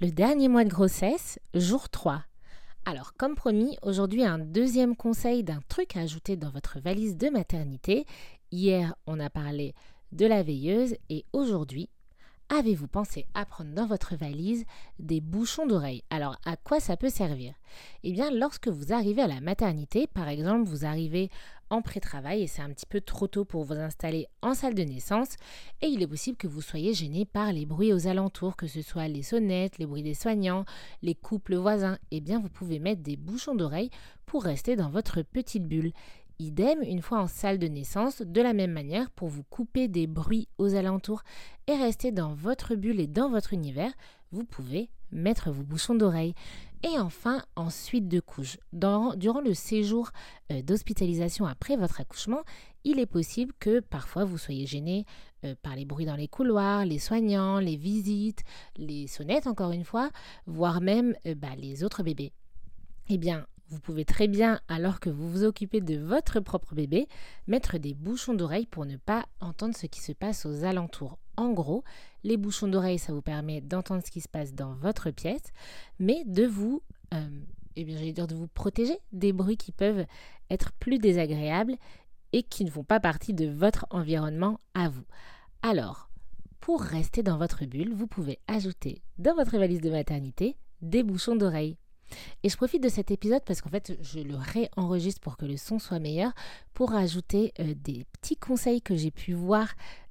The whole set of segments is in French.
Le dernier mois de grossesse, jour 3. Alors, comme promis, aujourd'hui un deuxième conseil d'un truc à ajouter dans votre valise de maternité. Hier, on a parlé de la veilleuse et aujourd'hui, avez-vous pensé à prendre dans votre valise des bouchons d'oreilles? Alors, à quoi ça peut servir? Eh bien, lorsque vous arrivez à la maternité, par exemple, vous arrivez en pré-travail et c'est un petit peu trop tôt pour vous installer en salle de naissance et il est possible que vous soyez gêné par les bruits aux alentours, que ce soit les sonnettes, les bruits des soignants, les couples voisins. Eh bien, vous pouvez mettre des bouchons d'oreilles pour rester dans votre petite bulle. Idem une fois en salle de naissance, de la même manière pour vous couper des bruits aux alentours et rester dans votre bulle et dans votre univers, vous pouvez mettre vos bouchons d'oreilles. Et enfin, en suite de couche, durant le séjour euh, d'hospitalisation après votre accouchement, il est possible que parfois vous soyez gêné euh, par les bruits dans les couloirs, les soignants, les visites, les sonnettes encore une fois, voire même euh, bah, les autres bébés. Eh bien, vous pouvez très bien, alors que vous vous occupez de votre propre bébé, mettre des bouchons d'oreilles pour ne pas entendre ce qui se passe aux alentours. En gros, les bouchons d'oreilles, ça vous permet d'entendre ce qui se passe dans votre pièce, mais de vous, euh, eh bien, de vous protéger des bruits qui peuvent être plus désagréables et qui ne font pas partie de votre environnement à vous. Alors, pour rester dans votre bulle, vous pouvez ajouter dans votre valise de maternité des bouchons d'oreilles. Et je profite de cet épisode parce qu'en fait, je le réenregistre pour que le son soit meilleur, pour ajouter euh, des petits conseils que j'ai pu voir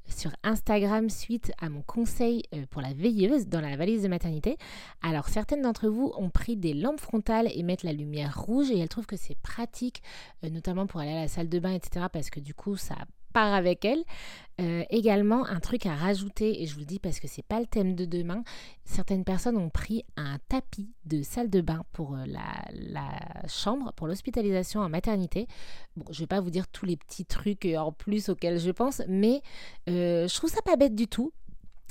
sur Instagram suite à mon conseil euh, pour la veilleuse dans la valise de maternité. Alors certaines d'entre vous ont pris des lampes frontales et mettent la lumière rouge et elles trouvent que c'est pratique, euh, notamment pour aller à la salle de bain, etc. parce que du coup ça part avec elle. Euh, également, un truc à rajouter, et je vous le dis parce que c'est pas le thème de demain, certaines personnes ont pris un tapis de salle de bain pour euh, la, chambre, pour l'hospitalisation en maternité. Bon, je vais pas vous dire tous les petits trucs en plus auxquels je pense, mais euh, je trouve ça pas bête du tout.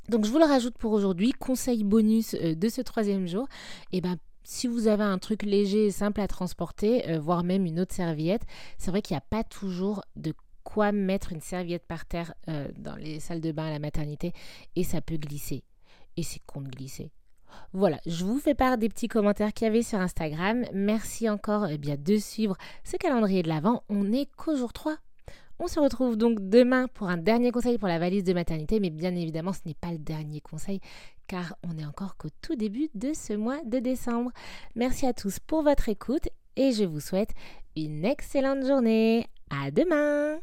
Donc je vous le rajoute pour aujourd'hui. Conseil bonus de ce troisième jour. Et eh ben si vous avez un truc léger et simple à transporter, voire même une autre serviette, c'est vrai qu'il n'y a pas toujours de quoi mettre une serviette par terre euh, dans les salles de bain à la maternité et ça peut glisser. Et c'est con de glisser. Voilà, je vous fais part des petits commentaires qu'il y avait sur Instagram. Merci encore eh bien, de suivre ce calendrier de l'Avent. On n'est qu'au jour 3. On se retrouve donc demain pour un dernier conseil pour la valise de maternité, mais bien évidemment ce n'est pas le dernier conseil car on est encore qu'au tout début de ce mois de décembre. Merci à tous pour votre écoute et je vous souhaite une excellente journée. À demain